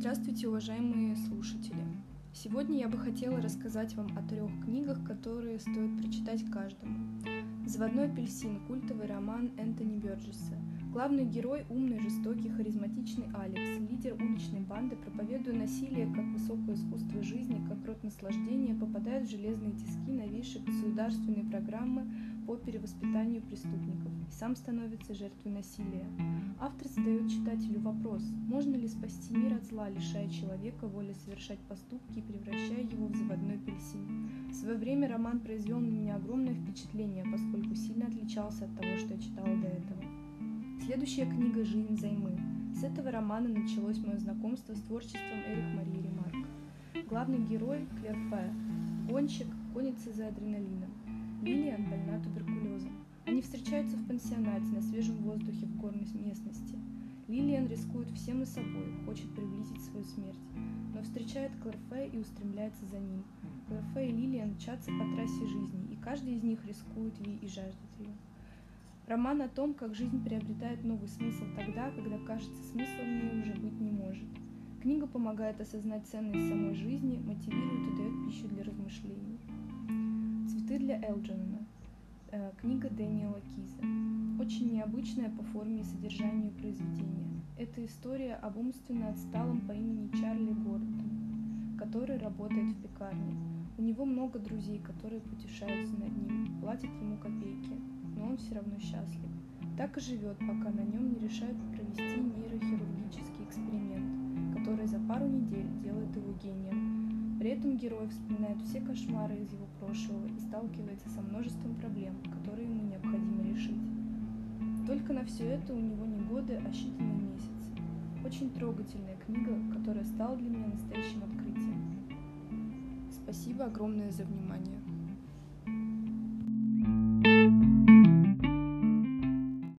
Здравствуйте, уважаемые слушатели! Сегодня я бы хотела рассказать вам о трех книгах, которые стоит прочитать каждому. «Заводной апельсин» – культовый роман Энтони Бёрджеса. Главный герой – умный, жестокий, харизматичный Алекс, лидер уличной банды, проповедуя насилие как высокое искусство жизни, как род наслаждения, попадает в железные тиски новейшей государственной программы по перевоспитанию преступников и сам становится жертвой насилия. Автор задает читателю вопрос, можно ли спасти мир от зла, лишая человека воли совершать поступки и превращая его в заводной апельсин. В свое время роман произвел на меня огромное впечатление, поскольку сильно отличался от того, что я читала до этого. Следующая книга «Жизнь займы». С этого романа началось мое знакомство с творчеством Эрих Марии Ремарк. Главный герой – Клер Фэ, гонщик, гонится за адреналином. Лилиан больна туберкулезом. Они встречаются в пансионате на свежем воздухе в горной местности. Лилиан рискует всем и собой, хочет приблизить свою смерть, но встречает Клэрфе и устремляется за ним. Клэрфе и Лилиан мчатся по трассе жизни, и каждый из них рискует ей и жаждет ее. Роман о том, как жизнь приобретает новый смысл тогда, когда кажется, смысла в ней уже быть не может. Книга помогает осознать ценность самой жизни, мотивирует и дает пищу для размышлений. «Цветы для Элджинона». Э, книга Дэниела Киза. Очень необычная по форме и содержанию произведения. Это история об умственно отсталом по имени Чарли Гордон, который работает в пекарне. У него много друзей, которые потешаются над ним, платят ему копейки, но он все равно счастлив. Так и живет, пока на нем не решают провести нейрохирургический эксперимент, который за пару недель делает его гением, при этом герой вспоминает все кошмары из его прошлого и сталкивается со множеством проблем, которые ему необходимо решить. Только на все это у него не годы, а считанные месяцы. Очень трогательная книга, которая стала для меня настоящим открытием. Спасибо огромное за внимание.